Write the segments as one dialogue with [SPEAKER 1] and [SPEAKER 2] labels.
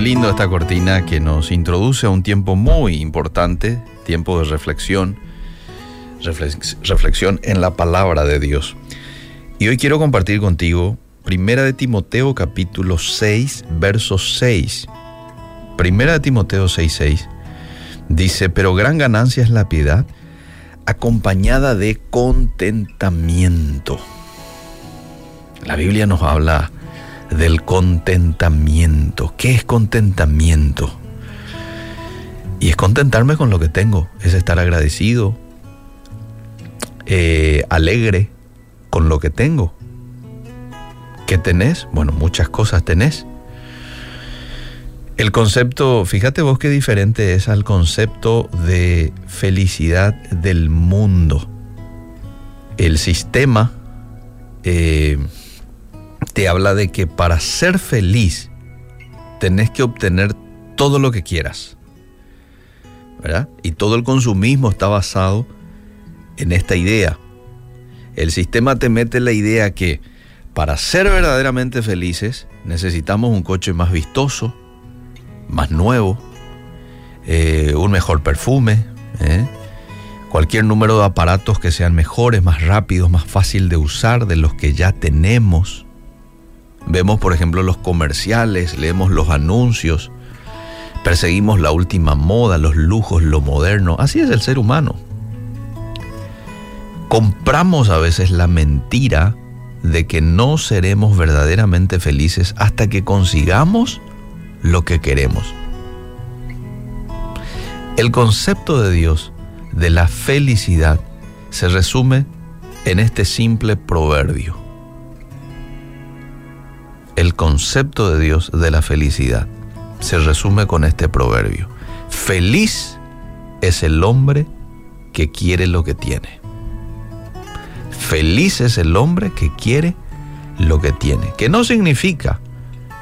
[SPEAKER 1] Qué lindo esta cortina que nos introduce a un tiempo muy importante, tiempo de reflexión, reflexión en la palabra de Dios. Y hoy quiero compartir contigo Primera de Timoteo capítulo 6, verso 6. Primera de Timoteo 6, 6. Dice, pero gran ganancia es la piedad acompañada de contentamiento. La Biblia nos habla del contentamiento. ¿Qué es contentamiento? Y es contentarme con lo que tengo, es estar agradecido, eh, alegre con lo que tengo. ¿Qué tenés? Bueno, muchas cosas tenés. El concepto, fíjate vos qué diferente es al concepto de felicidad del mundo. El sistema eh, te habla de que para ser feliz tenés que obtener todo lo que quieras. ¿verdad? Y todo el consumismo está basado en esta idea. El sistema te mete la idea que para ser verdaderamente felices necesitamos un coche más vistoso, más nuevo, eh, un mejor perfume, ¿eh? cualquier número de aparatos que sean mejores, más rápidos, más fácil de usar de los que ya tenemos. Vemos, por ejemplo, los comerciales, leemos los anuncios, perseguimos la última moda, los lujos, lo moderno. Así es el ser humano. Compramos a veces la mentira de que no seremos verdaderamente felices hasta que consigamos lo que queremos. El concepto de Dios de la felicidad se resume en este simple proverbio el concepto de Dios de la felicidad se resume con este proverbio. Feliz es el hombre que quiere lo que tiene. Feliz es el hombre que quiere lo que tiene. Que no significa,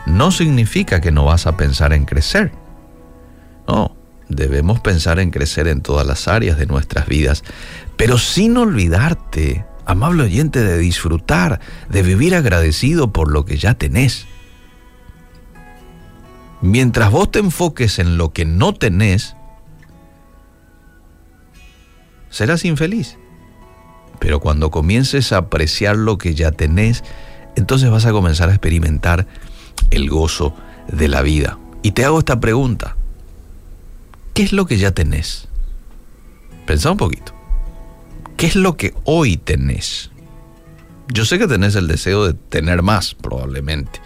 [SPEAKER 1] no significa que no vas a pensar en crecer. No, debemos pensar en crecer en todas las áreas de nuestras vidas, pero sin olvidarte amable oyente, de disfrutar, de vivir agradecido por lo que ya tenés. Mientras vos te enfoques en lo que no tenés, serás infeliz. Pero cuando comiences a apreciar lo que ya tenés, entonces vas a comenzar a experimentar el gozo de la vida. Y te hago esta pregunta. ¿Qué es lo que ya tenés? Pensá un poquito. ¿Qué es lo que hoy tenés? Yo sé que tenés el deseo de tener más, probablemente.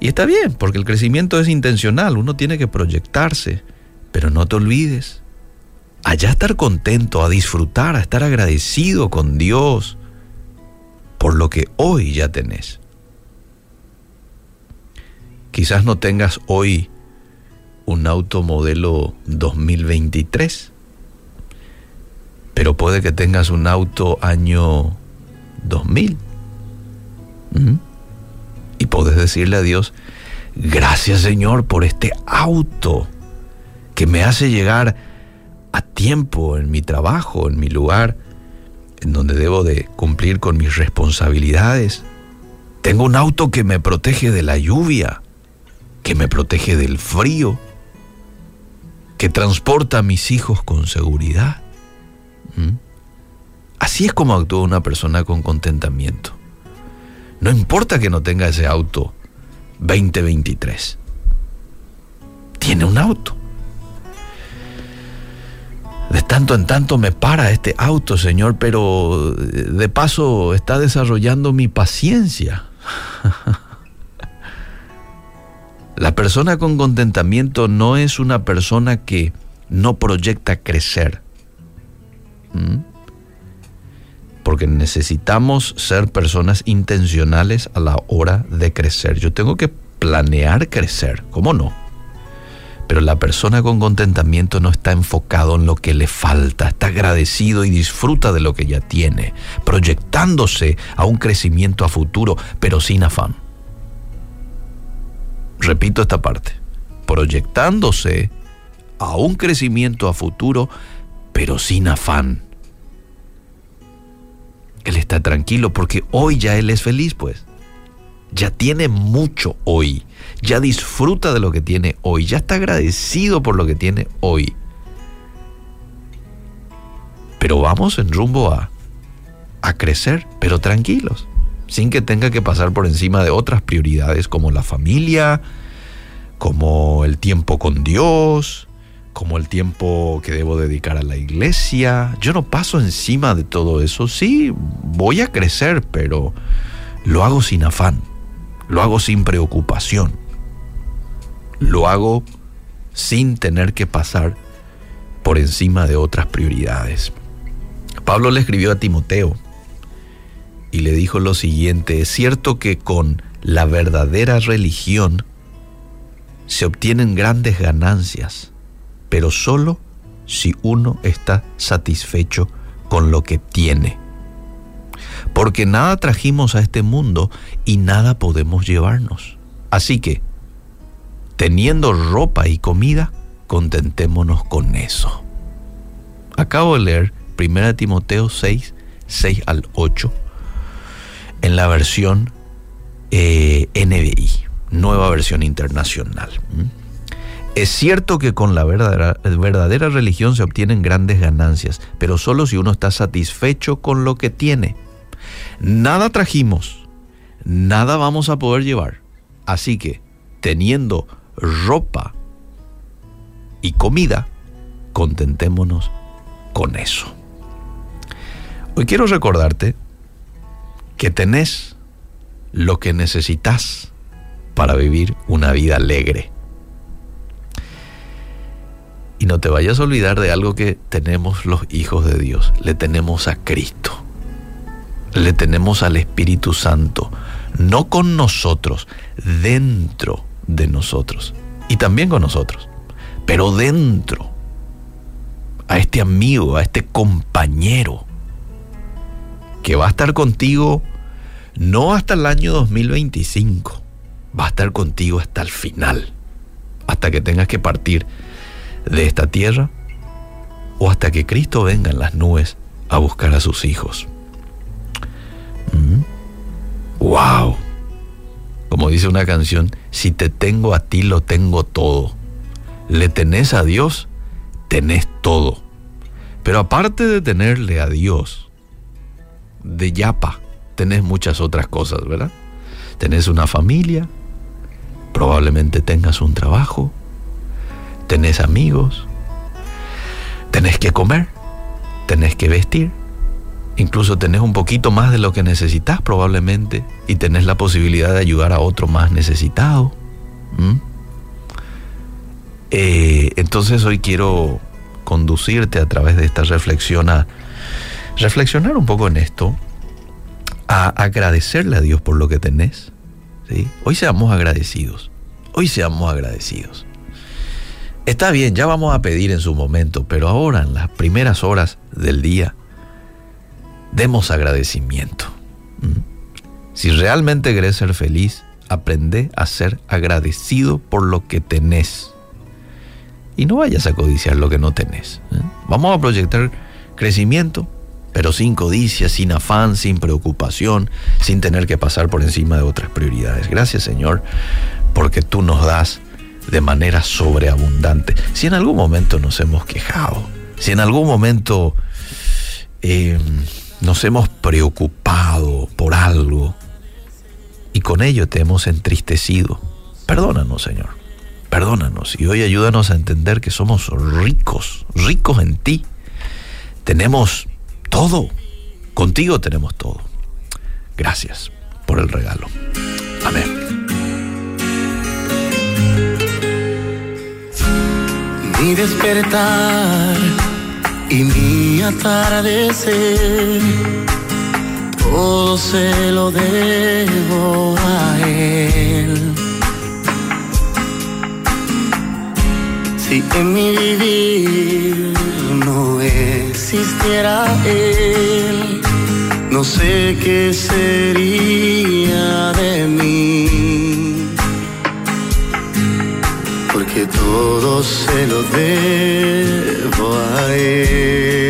[SPEAKER 1] Y está bien, porque el crecimiento es intencional, uno tiene que proyectarse, pero no te olvides, allá estar contento, a disfrutar, a estar agradecido con Dios por lo que hoy ya tenés. Quizás no tengas hoy un auto modelo 2023, pero puede que tengas un auto año 2000. Y puedes decirle a Dios, gracias Señor por este auto que me hace llegar a tiempo en mi trabajo, en mi lugar, en donde debo de cumplir con mis responsabilidades. Tengo un auto que me protege de la lluvia, que me protege del frío, que transporta a mis hijos con seguridad. ¿Mm? Así es como actúa una persona con contentamiento. No importa que no tenga ese auto 2023. Tiene un auto. De tanto en tanto me para este auto, Señor, pero de paso está desarrollando mi paciencia. La persona con contentamiento no es una persona que no proyecta crecer. Porque necesitamos ser personas intencionales a la hora de crecer. Yo tengo que planear crecer, ¿cómo no? Pero la persona con contentamiento no está enfocado en lo que le falta, está agradecido y disfruta de lo que ya tiene, proyectándose a un crecimiento a futuro, pero sin afán. Repito esta parte, proyectándose a un crecimiento a futuro, pero sin afán. Él está tranquilo porque hoy ya Él es feliz, pues. ya tiene mucho hoy, ya disfruta de lo que tiene hoy, ya está agradecido por lo que tiene hoy. Pero vamos en rumbo a, a crecer, pero tranquilos, sin que tenga que pasar por encima de otras prioridades como la familia, como el tiempo con Dios, como el tiempo que debo dedicar a la iglesia. Yo no paso encima de todo eso. Sí, voy a crecer, pero lo hago sin afán, lo hago sin preocupación, lo hago sin tener que pasar por encima de otras prioridades. Pablo le escribió a Timoteo y le dijo lo siguiente, es cierto que con la verdadera religión se obtienen grandes ganancias pero solo si uno está satisfecho con lo que tiene. Porque nada trajimos a este mundo y nada podemos llevarnos. Así que, teniendo ropa y comida, contentémonos con eso. Acabo de leer 1 Timoteo 6, 6 al 8, en la versión eh, NBI, nueva versión internacional. Es cierto que con la verdadera, religión se obtienen grandes ganancias, pero solo si uno está satisfecho con lo que tiene. Nada trajimos, nada vamos a poder llevar. Así que, teniendo ropa y comida, contentémonos con eso. Hoy quiero recordarte que tenés lo que necesitas para vivir una vida alegre y no te vayas a olvidar de algo que tenemos los hijos de Dios. Le tenemos a Cristo. Le tenemos al Espíritu Santo. No con nosotros, dentro de nosotros. Y también con nosotros. Pero dentro. A este amigo, a este compañero. Que va a estar contigo no hasta el año 2025. Va a estar contigo hasta el final. Hasta que tengas que partir de esta tierra o hasta que Cristo venga en las nubes a buscar a sus hijos. ¡Wow! Mm. Como dice una canción, si te tengo a ti lo tengo todo. Le tenés a Dios, tenés todo. Pero aparte de tenerle a Dios, de yapa, tenés muchas otras cosas, ¿verdad? Tenés una familia, probablemente tengas un trabajo, tenés amigos, tenés que comer, tenés que vestir, incluso tenés un poquito más de lo que necesitas probablemente y tenés la posibilidad de ayudar a otro más necesitado. Eh, entonces hoy quiero conducirte a través de esta reflexión a reflexionar un poco en esto, a agradecerle a Dios por lo que tenés. Hoy seamos agradecidos, hoy seamos agradecidos. Está bien, ya vamos a pedir en su momento, pero ahora en las primeras horas del día, demos agradecimiento. ¿Mm? Si realmente querés ser feliz, aprende a ser agradecido por lo que tenés. Y no vayas a codiciar lo que no tenés. ¿eh? Vamos a proyectar crecimiento, pero sin codicia, sin afán, sin preocupación, sin tener que pasar por encima de otras prioridades. Gracias Señor, porque tú nos das de manera sobreabundante. Si en algún momento nos hemos quejado, si en algún momento eh, nos hemos preocupado por algo y con ello te hemos entristecido, perdónanos Señor, perdónanos y hoy ayúdanos a entender que somos ricos, ricos en ti. Tenemos todo, contigo tenemos todo. Gracias por el regalo. Amén.
[SPEAKER 2] Mi despertar y mi atardecer, todo se lo debo a Él. Si en mi vivir no existiera Él, no sé qué sería de mí que todo se lo debo a él.